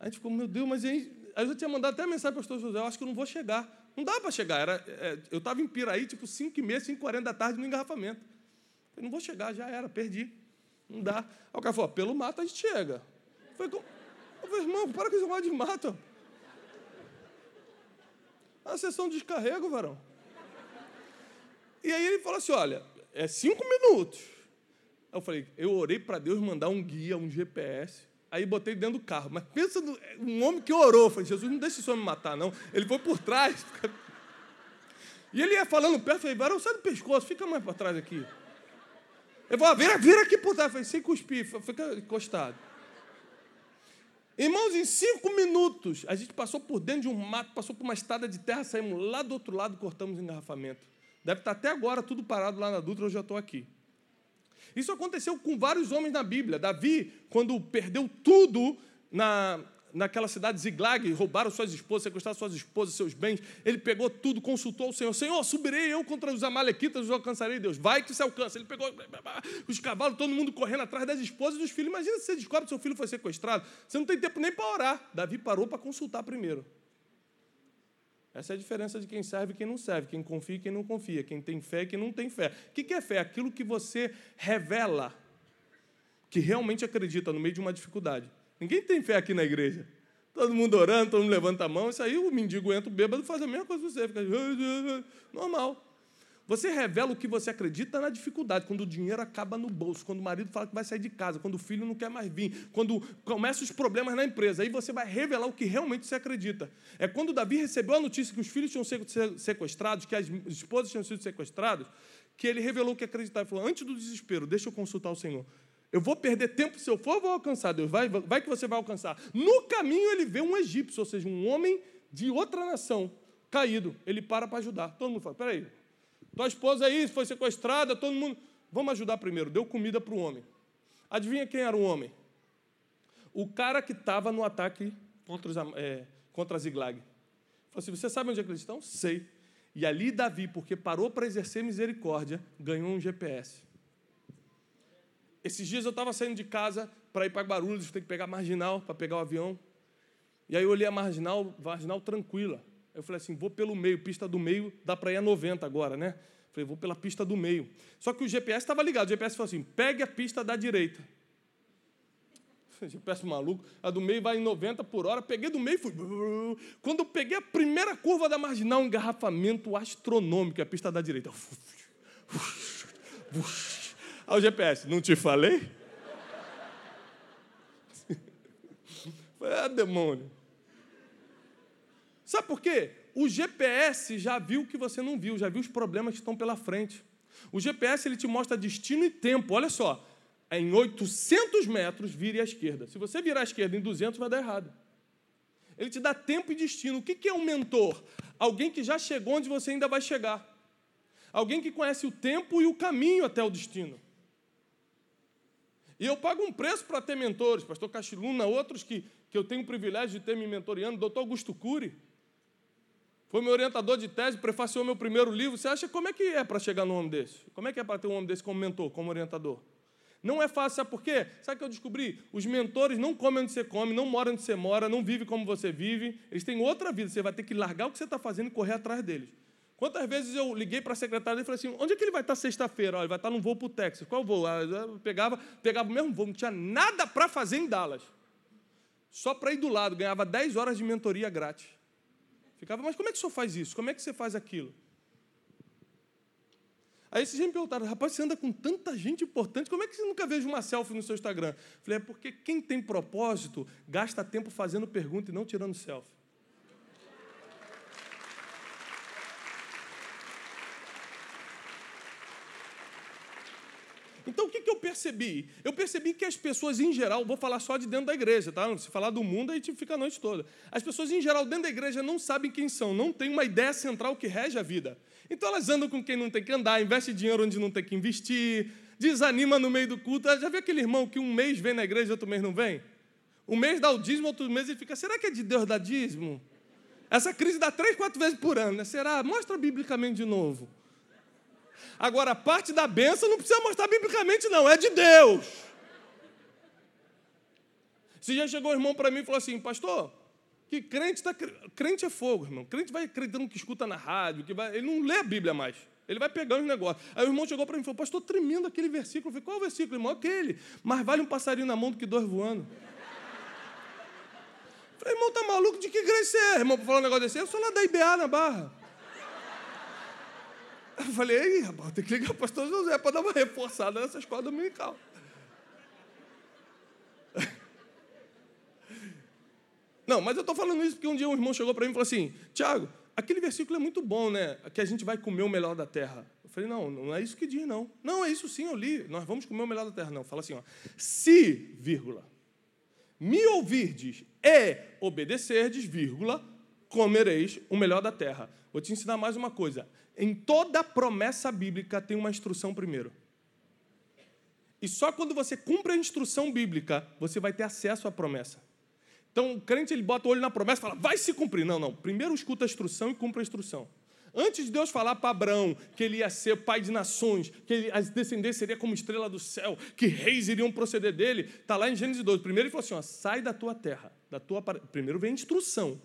A gente ficou, meu Deus, mas aí, aí eu tinha mandado até mensagem para o pastor José, eu acho que eu não vou chegar. Não dá para chegar, era, é, eu estava em Piraí, tipo 5 e meia, 5 e 40 da tarde no engarrafamento. Eu não vou chegar, já era, perdi. Não dá. Aí o cara falou, pelo mato a gente chega. Eu falei, eu falei irmão, para com esse negócio de mato. A sessão de descarrego, varão. E aí ele falou assim: olha, é cinco minutos. Aí eu falei, eu orei para Deus mandar um guia, um GPS. Aí botei dentro do carro. Mas pensa no, um homem que orou. Falei, Jesus, não deixa esse homem me matar, não. Ele foi por trás. [laughs] E ele ia falando perto, falei, varão, sai do pescoço, fica mais para trás aqui. Eu falei, vira, vira aqui por trás. Falei, sem cuspir, fica encostado. Irmãos, em cinco minutos, a gente passou por dentro de um mato, passou por uma estrada de terra, saímos lá do outro lado, cortamos o engarrafamento. Deve estar até agora tudo parado lá na Dutra, eu já estou aqui. Isso aconteceu com vários homens na Bíblia. Davi, quando perdeu tudo na, naquela cidade de Ziglag, roubaram suas esposas, sequestraram suas esposas, seus bens. Ele pegou tudo, consultou o Senhor. Senhor, subirei eu contra os amalequitas, os alcançarei, Deus. Vai que se alcança. Ele pegou os cavalos, todo mundo correndo atrás das esposas e dos filhos. Imagina se você descobre que seu filho foi sequestrado. Você não tem tempo nem para orar. Davi parou para consultar primeiro. Essa é a diferença de quem serve e quem não serve, quem confia e quem não confia, quem tem fé e quem não tem fé. O que é fé? Aquilo que você revela que realmente acredita no meio de uma dificuldade. Ninguém tem fé aqui na igreja. Todo mundo orando, todo mundo levanta a mão. Isso aí o mendigo entra, o bêbado faz a mesma coisa que você. Fica [laughs] normal. Você revela o que você acredita na dificuldade, quando o dinheiro acaba no bolso, quando o marido fala que vai sair de casa, quando o filho não quer mais vir, quando começam os problemas na empresa. Aí você vai revelar o que realmente você acredita. É quando Davi recebeu a notícia que os filhos tinham sido sequestrados, que as esposas tinham sido sequestradas, que ele revelou o que acreditava. Ele falou: Antes do desespero, deixa eu consultar o Senhor. Eu vou perder tempo se eu for, eu vou alcançar. Deus vai, vai que você vai alcançar. No caminho ele vê um egípcio, ou seja, um homem de outra nação caído. Ele para para ajudar. Todo mundo fala: peraí, tua esposa aí foi sequestrada, todo mundo. Vamos ajudar primeiro. Deu comida para o homem. Adivinha quem era o homem? O cara que estava no ataque contra, os, é, contra Ziglag. Falou assim: Você sabe onde é que eles estão? Sei. E ali Davi, porque parou para exercer misericórdia, ganhou um GPS. Esses dias eu estava saindo de casa para ir para Guarulhos, tem que pegar marginal para pegar o avião. E aí eu olhei a marginal, marginal tranquila. Eu falei assim, vou pelo meio, pista do meio, dá para ir a 90 agora, né? Falei, vou pela pista do meio. Só que o GPS estava ligado, o GPS falou assim, pegue a pista da direita. [laughs] GPS maluco, a do meio vai em 90 por hora, peguei do meio e fui. Quando eu peguei a primeira curva da marginal, um engarrafamento astronômico, a pista da direita. Aí o GPS, não te falei? [laughs] Foi, ah, demônio. Sabe por quê? O GPS já viu o que você não viu, já viu os problemas que estão pela frente. O GPS ele te mostra destino e tempo. Olha só, em 800 metros, vire à esquerda. Se você virar à esquerda em 200, vai dar errado. Ele te dá tempo e destino. O que é um mentor? Alguém que já chegou onde você ainda vai chegar. Alguém que conhece o tempo e o caminho até o destino. E eu pago um preço para ter mentores, pastor Cachiluna, outros que, que eu tenho o privilégio de ter me mentoreando, doutor Augusto Cury. Foi meu orientador de tese, prefaciou meu primeiro livro. Você acha como é que é para chegar num homem desse? Como é que é para ter um homem desse como mentor, como orientador? Não é fácil, sabe por quê? Sabe o que eu descobri? Os mentores não comem onde você come, não moram onde você mora, não vivem como você vive. Eles têm outra vida. Você vai ter que largar o que você está fazendo e correr atrás deles. Quantas vezes eu liguei para a secretária e falei assim: onde é que ele vai estar sexta-feira? Ele vai estar num voo para o Texas. Qual voo? Ah, eu pegava, pegava o mesmo voo, não tinha nada para fazer em Dallas. Só para ir do lado, ganhava 10 horas de mentoria grátis. Ficava, mas como é que o senhor faz isso? Como é que você faz aquilo? Aí esses dias me perguntaram, rapaz, você anda com tanta gente importante, como é que você nunca vejo uma selfie no seu Instagram? Falei, é porque quem tem propósito gasta tempo fazendo pergunta e não tirando selfie. Então o que, que eu percebi? Eu percebi que as pessoas em geral, vou falar só de dentro da igreja, tá? Se falar do mundo, a gente fica a noite toda. As pessoas em geral dentro da igreja não sabem quem são, não têm uma ideia central que rege a vida. Então elas andam com quem não tem que andar, investe dinheiro onde não tem que investir, desanima no meio do culto. Já viu aquele irmão que um mês vem na igreja outro mês não vem? Um mês dá o dízimo, outro mês ele fica, será que é de Deus dar dízimo? Essa crise dá três, quatro vezes por ano, né? Será? Mostra biblicamente de novo. Agora, a parte da benção não precisa mostrar biblicamente, não, é de Deus. Se já chegou o irmão para mim e falou assim, pastor, que crente tá, crente é fogo, irmão. Crente vai acreditando que escuta na rádio, que vai, ele não lê a Bíblia mais. Ele vai pegando os negócios. Aí o irmão chegou para mim e falou: Pastor, tremendo aquele versículo. Eu falei: Qual é o versículo, irmão? Aquele. Mas vale um passarinho na mão do que dois voando. Eu falei: Irmão, tá maluco? De que você é, irmão, para falar um negócio desse? Eu sou lá da IBA na barra. Eu falei, ei, tem que ligar para o pastor José para dar uma reforçada nessa escola dominical. Não, mas eu estou falando isso porque um dia um irmão chegou para mim e falou assim: Tiago, aquele versículo é muito bom, né? Que a gente vai comer o melhor da terra. Eu falei: não, não é isso que diz, não. Não, é isso sim, eu li. Nós vamos comer o melhor da terra. Não, fala assim: ó, se, vírgula, me ouvirdes e obedecerdes, vírgula, comereis o melhor da terra. Vou te ensinar mais uma coisa. Em toda promessa bíblica tem uma instrução primeiro. E só quando você cumpre a instrução bíblica, você vai ter acesso à promessa. Então, o crente ele bota o olho na promessa e fala, vai se cumprir. Não, não. Primeiro escuta a instrução e cumpre a instrução. Antes de Deus falar para Abraão que ele ia ser pai de nações, que ele, as descendências seriam como estrela do céu, que reis iriam proceder dele, está lá em Gênesis 12. Primeiro ele falou assim: ó, sai da tua terra. Da tua... Primeiro vem a instrução.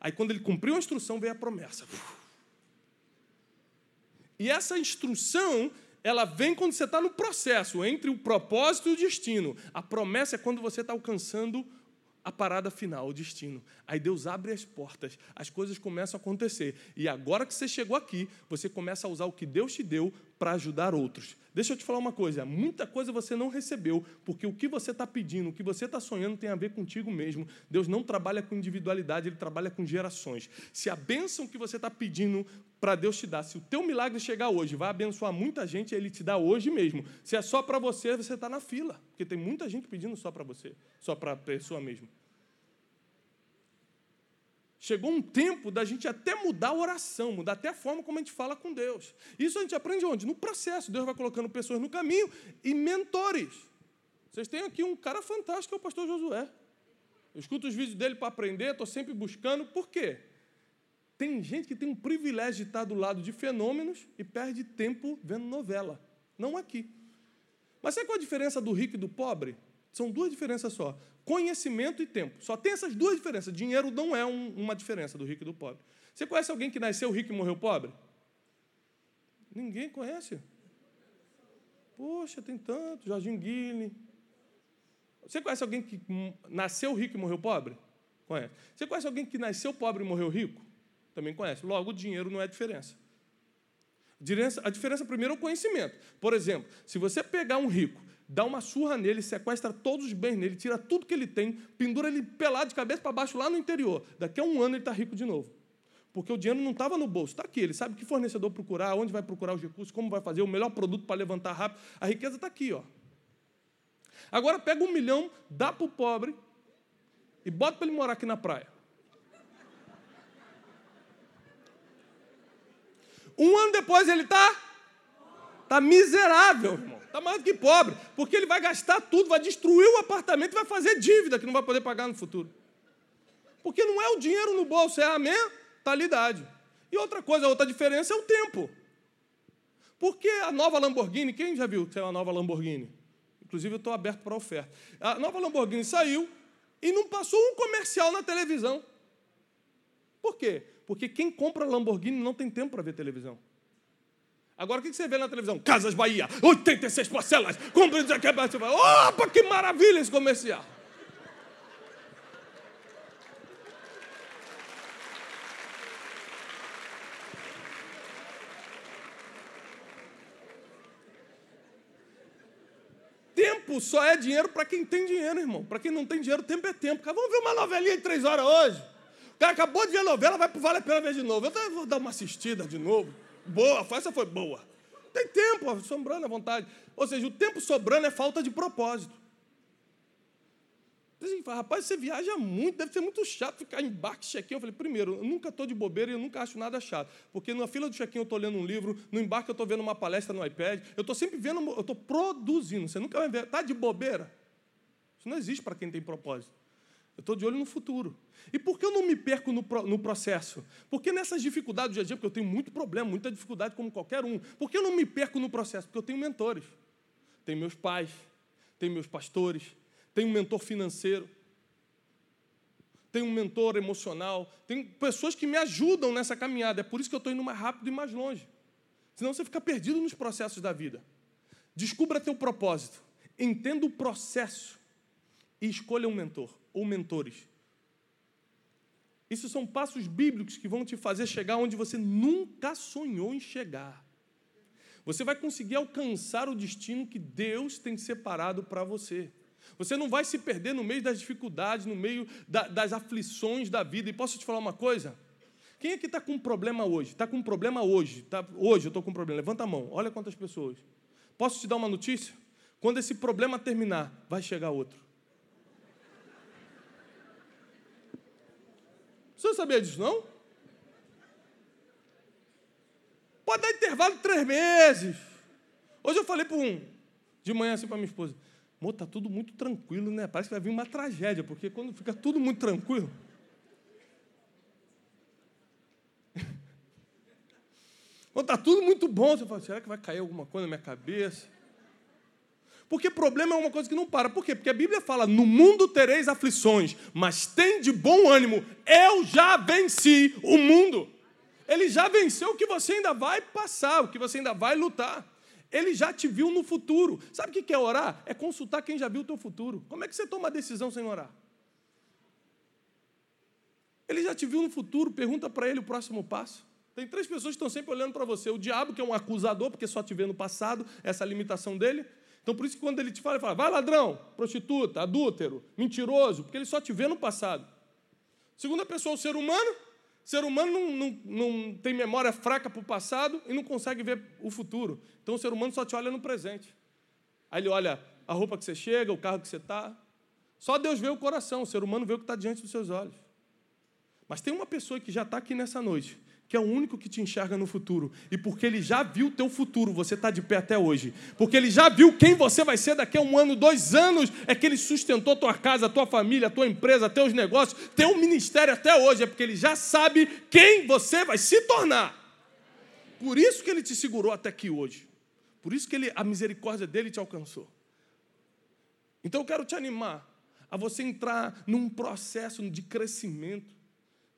Aí, quando ele cumpriu a instrução, veio a promessa. E essa instrução, ela vem quando você está no processo entre o propósito e o destino. A promessa é quando você está alcançando a parada final, o destino. Aí Deus abre as portas, as coisas começam a acontecer. E agora que você chegou aqui, você começa a usar o que Deus te deu para ajudar outros. Deixa eu te falar uma coisa: muita coisa você não recebeu, porque o que você está pedindo, o que você está sonhando tem a ver contigo mesmo. Deus não trabalha com individualidade, ele trabalha com gerações. Se a bênção que você está pedindo para Deus te dar, se o teu milagre chegar hoje, vai abençoar muita gente, ele te dá hoje mesmo. Se é só para você, você está na fila, porque tem muita gente pedindo só para você, só para a pessoa mesmo. Chegou um tempo da gente até mudar a oração, mudar até a forma como a gente fala com Deus. Isso a gente aprende onde? No processo. Deus vai colocando pessoas no caminho e mentores. Vocês têm aqui um cara fantástico, é o pastor Josué. Eu escuto os vídeos dele para aprender, estou sempre buscando. Por quê? Tem gente que tem um privilégio de estar do lado de fenômenos e perde tempo vendo novela. Não aqui. Mas sabe qual é a diferença do rico e do pobre? São duas diferenças só conhecimento e tempo. Só tem essas duas diferenças. Dinheiro não é um, uma diferença do rico e do pobre. Você conhece alguém que nasceu rico e morreu pobre? Ninguém conhece. Poxa, tem tanto. Jardim Guilherme. Você conhece alguém que nasceu rico e morreu pobre? Conhece. Você conhece alguém que nasceu pobre e morreu rico? Também conhece. Logo, o dinheiro não é a diferença. A diferença, primeiro, é o conhecimento. Por exemplo, se você pegar um rico, dá uma surra nele, sequestra todos os bens nele, tira tudo que ele tem, pendura ele pelado de cabeça para baixo lá no interior. Daqui a um ano ele está rico de novo. Porque o dinheiro não estava no bolso, está aqui. Ele sabe que fornecedor procurar, onde vai procurar os recursos, como vai fazer, o melhor produto para levantar rápido. A riqueza está aqui. Ó. Agora pega um milhão, dá para o pobre e bota para ele morar aqui na praia. Um ano depois ele está tá miserável, irmão. Está mais do que pobre. Porque ele vai gastar tudo, vai destruir o apartamento e vai fazer dívida que não vai poder pagar no futuro. Porque não é o dinheiro no bolso, é a mentalidade. E outra coisa, outra diferença é o tempo. Porque a nova Lamborghini, quem já viu que é uma nova Lamborghini? Inclusive, eu estou aberto para oferta. A nova Lamborghini saiu e não passou um comercial na televisão. Por quê? Porque quem compra Lamborghini não tem tempo para ver televisão. Agora, o que você vê na televisão? Casas Bahia, 86 parcelas, compra isso aqui. Opa, que maravilha esse comercial. Tempo só é dinheiro para quem tem dinheiro, irmão. Para quem não tem dinheiro, tempo é tempo. Vamos ver uma novelinha de três horas hoje? O cara acabou de ver a novela, vai pro Vale a Pena ver de novo. Eu vou dar uma assistida de novo. Boa, essa foi boa. Tem tempo, sobrando à vontade. Ou seja, o tempo sobrando é falta de propósito. Assim, rapaz, você viaja muito, deve ser muito chato ficar em barco check-in. Eu falei, primeiro, eu nunca estou de bobeira e eu nunca acho nada chato. Porque na fila do check-in eu estou lendo um livro, no embarque eu estou vendo uma palestra no iPad, eu estou sempre vendo, eu estou produzindo. Você nunca vai ver, está de bobeira? Isso não existe para quem tem propósito. Eu estou de olho no futuro. E por que eu não me perco no, no processo? Porque nessas dificuldades do dia a dia, porque eu tenho muito problema, muita dificuldade como qualquer um. Por que eu não me perco no processo? Porque eu tenho mentores. Tenho meus pais, tenho meus pastores, tenho um mentor financeiro, tenho um mentor emocional, tenho pessoas que me ajudam nessa caminhada. É por isso que eu estou indo mais rápido e mais longe. Senão você fica perdido nos processos da vida. Descubra teu propósito, entenda o processo e escolha um mentor ou mentores. Isso são passos bíblicos que vão te fazer chegar onde você nunca sonhou em chegar. Você vai conseguir alcançar o destino que Deus tem separado para você. Você não vai se perder no meio das dificuldades, no meio da, das aflições da vida. E posso te falar uma coisa? Quem aqui está com um problema hoje? Está com um problema hoje? Tá, hoje eu estou com um problema. Levanta a mão. Olha quantas pessoas. Posso te dar uma notícia? Quando esse problema terminar, vai chegar outro. Você sabia disso, não? Pode dar intervalo de três meses. Hoje eu falei para um, de manhã assim para minha esposa, amor, tá tudo muito tranquilo, né? Parece que vai vir uma tragédia, porque quando fica tudo muito tranquilo. [laughs] quando está tudo muito bom, você fala, será que vai cair alguma coisa na minha cabeça? Porque problema é uma coisa que não para. Por quê? Porque a Bíblia fala: no mundo tereis aflições, mas tem de bom ânimo, eu já venci o mundo. Ele já venceu o que você ainda vai passar, o que você ainda vai lutar. Ele já te viu no futuro. Sabe o que é orar? É consultar quem já viu o teu futuro. Como é que você toma a decisão sem orar? Ele já te viu no futuro, pergunta para ele o próximo passo. Tem três pessoas que estão sempre olhando para você. O diabo, que é um acusador, porque só te vê no passado, essa limitação dele. Então, por isso que quando ele te fala, ele fala, vai ladrão, prostituta, adúltero, mentiroso, porque ele só te vê no passado. Segunda pessoa, o ser humano. O ser humano não, não, não tem memória fraca para o passado e não consegue ver o futuro. Então, o ser humano só te olha no presente. Aí ele olha a roupa que você chega, o carro que você está. Só Deus vê o coração, o ser humano vê o que está diante dos seus olhos. Mas tem uma pessoa que já está aqui nessa noite, que é o único que te enxerga no futuro. E porque ele já viu o teu futuro, você está de pé até hoje. Porque ele já viu quem você vai ser daqui a um ano, dois anos, é que ele sustentou tua casa, tua família, tua empresa, teus negócios, teu ministério até hoje. É porque ele já sabe quem você vai se tornar. Por isso que ele te segurou até aqui hoje. Por isso que ele, a misericórdia dele te alcançou. Então eu quero te animar a você entrar num processo de crescimento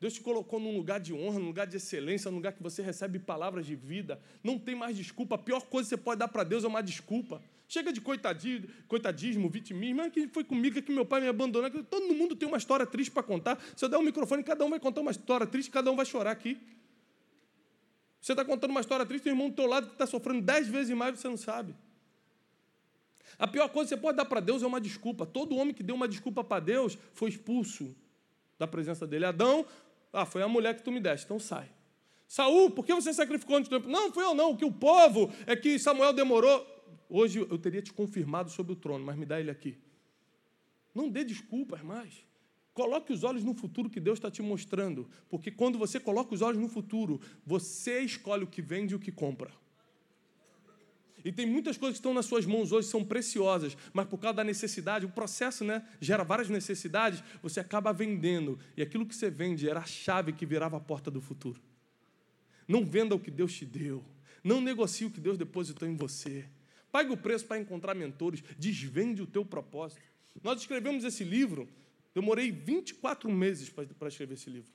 Deus te colocou num lugar de honra, num lugar de excelência, num lugar que você recebe palavras de vida. Não tem mais desculpa. A pior coisa que você pode dar para Deus é uma desculpa. Chega de coitadismo, vitimismo. Ah, que foi comigo que meu pai me abandonou. Todo mundo tem uma história triste para contar. Se eu der um microfone, cada um vai contar uma história triste, cada um vai chorar aqui. Você está contando uma história triste, um irmão do teu lado que está sofrendo dez vezes mais, você não sabe. A pior coisa que você pode dar para Deus é uma desculpa. Todo homem que deu uma desculpa para Deus foi expulso da presença dele. Adão, ah, foi a mulher que tu me deste, então sai. Saul, por que você sacrificou antes do tempo? Não, foi eu não, que o povo é que Samuel demorou. Hoje eu teria te confirmado sobre o trono, mas me dá ele aqui. Não dê desculpas mais. Coloque os olhos no futuro que Deus está te mostrando, porque quando você coloca os olhos no futuro, você escolhe o que vende e o que compra. E tem muitas coisas que estão nas suas mãos hoje, são preciosas, mas por causa da necessidade, o processo né, gera várias necessidades, você acaba vendendo. E aquilo que você vende era a chave que virava a porta do futuro. Não venda o que Deus te deu. Não negocie o que Deus depositou em você. Pague o preço para encontrar mentores. Desvende o teu propósito. Nós escrevemos esse livro, demorei 24 meses para escrever esse livro.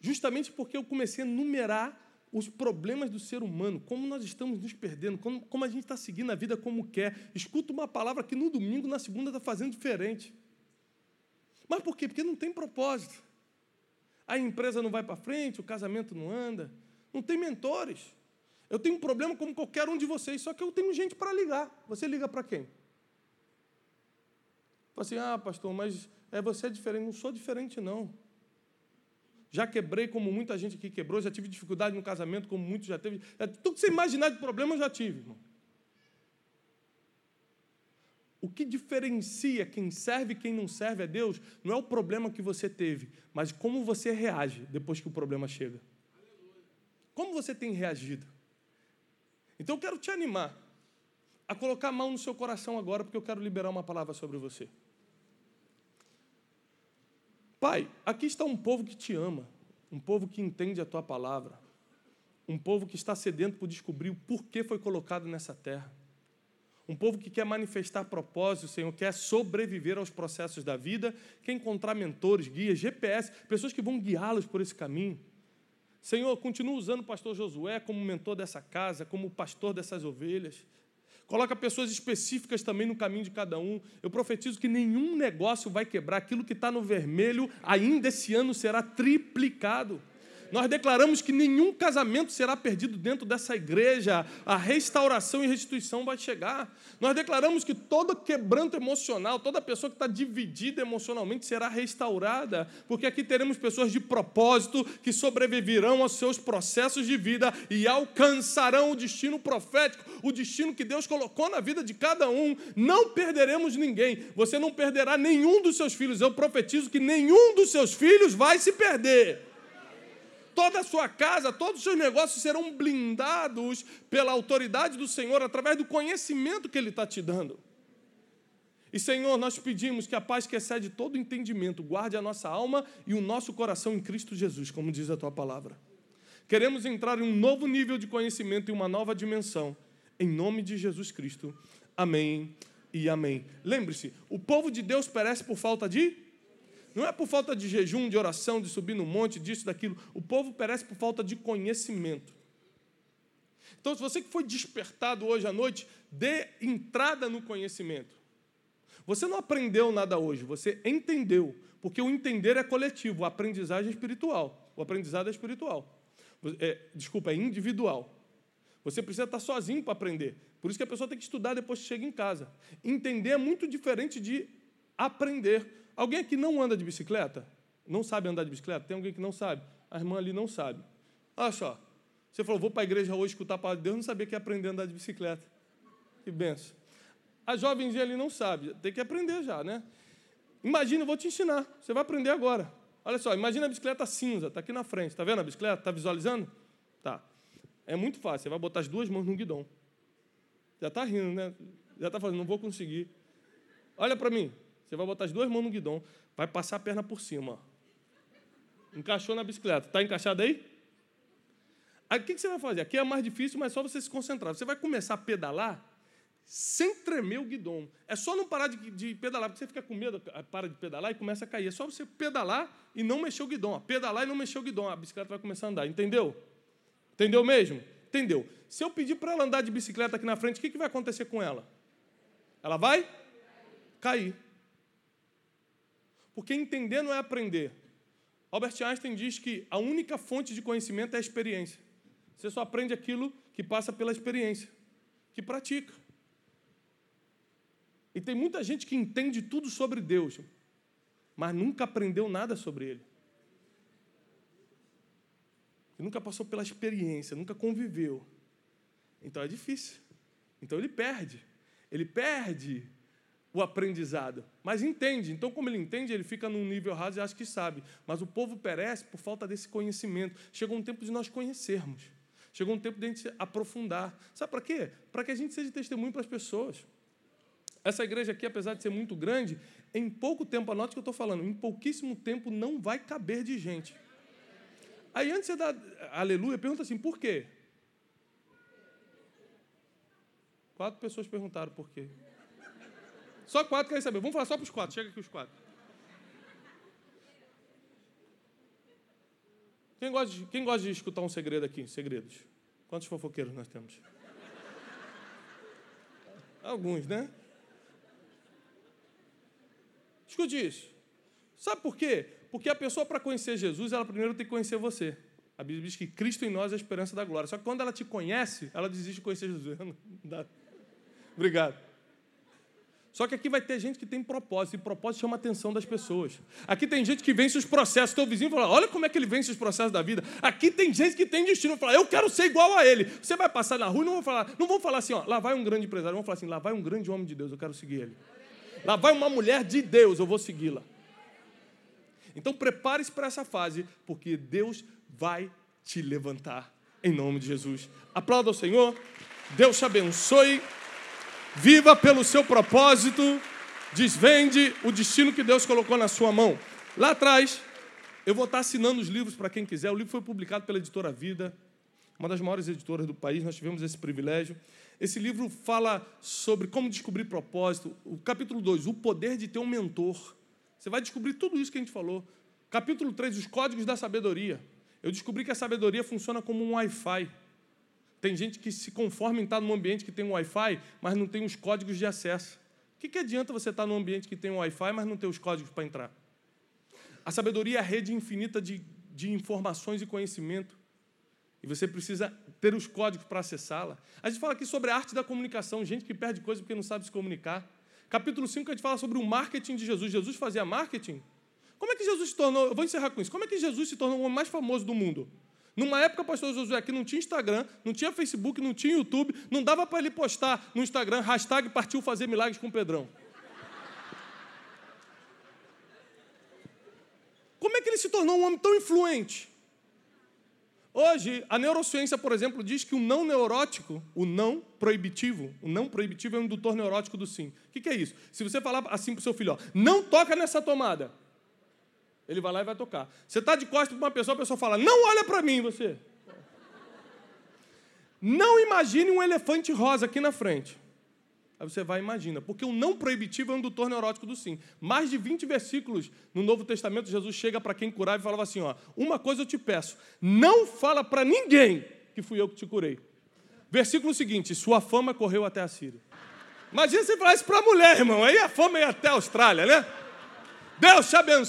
Justamente porque eu comecei a numerar os problemas do ser humano, como nós estamos nos perdendo, como, como a gente está seguindo a vida como quer. Escuta uma palavra que no domingo, na segunda, está fazendo diferente. Mas por quê? Porque não tem propósito. A empresa não vai para frente, o casamento não anda, não tem mentores. Eu tenho um problema como qualquer um de vocês, só que eu tenho gente para ligar. Você liga para quem? Fala assim, ah, pastor, mas é, você é diferente. Não sou diferente, não. Já quebrei como muita gente aqui quebrou, já tive dificuldade no casamento, como muitos já teve. É, tudo que você imaginar de problema eu já tive, irmão. O que diferencia quem serve e quem não serve a Deus não é o problema que você teve, mas como você reage depois que o problema chega. Como você tem reagido? Então eu quero te animar a colocar a mão no seu coração agora, porque eu quero liberar uma palavra sobre você. Pai, aqui está um povo que te ama, um povo que entende a tua palavra, um povo que está sedento por descobrir o porquê foi colocado nessa terra. Um povo que quer manifestar propósito, Senhor, quer sobreviver aos processos da vida, quer encontrar mentores, guias, GPS, pessoas que vão guiá-los por esse caminho. Senhor, continua usando o pastor Josué como mentor dessa casa, como pastor dessas ovelhas. Coloca pessoas específicas também no caminho de cada um. Eu profetizo que nenhum negócio vai quebrar. Aquilo que está no vermelho, ainda esse ano será triplicado. Nós declaramos que nenhum casamento será perdido dentro dessa igreja, a restauração e restituição vai chegar. Nós declaramos que todo quebranto emocional, toda pessoa que está dividida emocionalmente será restaurada, porque aqui teremos pessoas de propósito que sobreviverão aos seus processos de vida e alcançarão o destino profético, o destino que Deus colocou na vida de cada um. Não perderemos ninguém, você não perderá nenhum dos seus filhos. Eu profetizo que nenhum dos seus filhos vai se perder toda a sua casa, todos os seus negócios serão blindados pela autoridade do Senhor através do conhecimento que Ele está te dando. E Senhor, nós pedimos que a paz que excede todo entendimento guarde a nossa alma e o nosso coração em Cristo Jesus, como diz a tua palavra. Queremos entrar em um novo nível de conhecimento e uma nova dimensão, em nome de Jesus Cristo. Amém e amém. Lembre-se, o povo de Deus perece por falta de não é por falta de jejum, de oração, de subir no monte, disso, daquilo. O povo perece por falta de conhecimento. Então, se você que foi despertado hoje à noite, dê entrada no conhecimento. Você não aprendeu nada hoje, você entendeu. Porque o entender é coletivo, a aprendizagem é espiritual. O aprendizado é espiritual. É, desculpa, é individual. Você precisa estar sozinho para aprender. Por isso que a pessoa tem que estudar depois que chega em casa. Entender é muito diferente de aprender. Alguém aqui não anda de bicicleta? Não sabe andar de bicicleta? Tem alguém que não sabe? A irmã ali não sabe. Olha só. Você falou, vou para a igreja hoje escutar a palavra de Deus, não sabia que ia aprender a andar de bicicleta. Que benção. A jovenzinha ali não sabe, tem que aprender já, né? Imagina, eu vou te ensinar. Você vai aprender agora. Olha só, imagina a bicicleta cinza, está aqui na frente. Está vendo a bicicleta? Está visualizando? Tá. É muito fácil. Você vai botar as duas mãos no guidão. Já está rindo, né? Já está falando, não vou conseguir. Olha para mim. Você vai botar as duas mãos no guidão, vai passar a perna por cima. Encaixou na bicicleta. Está encaixado aí? Aí o que você vai fazer? Aqui é mais difícil, mas é só você se concentrar. Você vai começar a pedalar sem tremer o guidão. É só não parar de, de, pedalar, porque você fica com medo, para de pedalar e começa a cair. É só você pedalar e não mexer o guidão. Pedalar e não mexer o guidão. A bicicleta vai começar a andar. Entendeu? Entendeu mesmo? Entendeu? Se eu pedir para ela andar de bicicleta aqui na frente, o que, que vai acontecer com ela? Ela vai cair. Porque entender não é aprender. Albert Einstein diz que a única fonte de conhecimento é a experiência. Você só aprende aquilo que passa pela experiência, que pratica. E tem muita gente que entende tudo sobre Deus, mas nunca aprendeu nada sobre Ele. E nunca passou pela experiência, nunca conviveu. Então é difícil. Então ele perde. Ele perde o aprendizado, mas entende. Então, como ele entende, ele fica num nível raso e acha que sabe. Mas o povo perece por falta desse conhecimento. Chegou um tempo de nós conhecermos. Chegou um tempo de a gente aprofundar. Sabe para quê? Para que a gente seja testemunho para as pessoas. Essa igreja aqui, apesar de ser muito grande, em pouco tempo, anote o que eu estou falando, em pouquíssimo tempo não vai caber de gente. Aí antes você aleluia, pergunta assim, por quê? Quatro pessoas perguntaram por quê. Só quatro querem saber. Vamos falar só para os quatro. Chega aqui os quatro. Quem gosta, de, quem gosta de escutar um segredo aqui? Segredos. Quantos fofoqueiros nós temos? Alguns, né? Escute isso. Sabe por quê? Porque a pessoa, para conhecer Jesus, ela primeiro tem que conhecer você. A Bíblia diz que Cristo em nós é a esperança da glória. Só que quando ela te conhece, ela desiste de conhecer Jesus. [laughs] Obrigado. Só que aqui vai ter gente que tem propósito, e propósito chama a atenção das pessoas. Aqui tem gente que vence os processos. Teu vizinho fala: olha como é que ele vence os processos da vida. Aqui tem gente que tem destino. Fala, eu quero ser igual a ele. Você vai passar na rua e não vão falar, não vão falar assim, ó, lá vai um grande empresário, vão falar assim, lá vai um grande homem de Deus, eu quero seguir ele. Lá vai uma mulher de Deus, eu vou segui-la. Então prepare-se para essa fase, porque Deus vai te levantar em nome de Jesus. Aplauda o Senhor. Deus te abençoe. Viva pelo seu propósito. Desvende o destino que Deus colocou na sua mão. Lá atrás, eu vou estar assinando os livros para quem quiser. O livro foi publicado pela editora Vida, uma das maiores editoras do país. Nós tivemos esse privilégio. Esse livro fala sobre como descobrir propósito. O capítulo 2, o poder de ter um mentor. Você vai descobrir tudo isso que a gente falou. Capítulo 3, os códigos da sabedoria. Eu descobri que a sabedoria funciona como um Wi-Fi. Tem gente que se conforma em estar num ambiente que tem um Wi-Fi, mas não tem os códigos de acesso. O que, que adianta você estar num ambiente que tem um Wi-Fi, mas não ter os códigos para entrar? A sabedoria é a rede infinita de, de informações e conhecimento. E você precisa ter os códigos para acessá-la. A gente fala aqui sobre a arte da comunicação, gente que perde coisa porque não sabe se comunicar. Capítulo 5, a gente fala sobre o marketing de Jesus. Jesus fazia marketing? Como é que Jesus se tornou, eu vou encerrar com isso, como é que Jesus se tornou o homem mais famoso do mundo? Numa época, pastor Josué, que não tinha Instagram, não tinha Facebook, não tinha YouTube, não dava para ele postar no Instagram, hashtag partiu fazer milagres com Pedrão. Como é que ele se tornou um homem tão influente? Hoje, a neurociência, por exemplo, diz que o não neurótico, o não proibitivo, o não proibitivo é um indutor neurótico do sim. O que, é isso? Se você falar assim para o seu filho, ó, não toca nessa tomada, ele vai lá e vai tocar. Você está de costas para uma pessoa, a pessoa fala: Não olha para mim, você. Não imagine um elefante rosa aqui na frente. Aí você vai e imagina, porque o não proibitivo é um indutor neurótico do sim. Mais de 20 versículos no Novo Testamento, Jesus chega para quem curava e falava assim: ó, uma coisa eu te peço, não fala para ninguém que fui eu que te curei. Versículo seguinte: sua fama correu até a Síria. Imagina se falasse para a mulher, irmão, aí a fama ia até a Austrália, né? Deus te abençoe.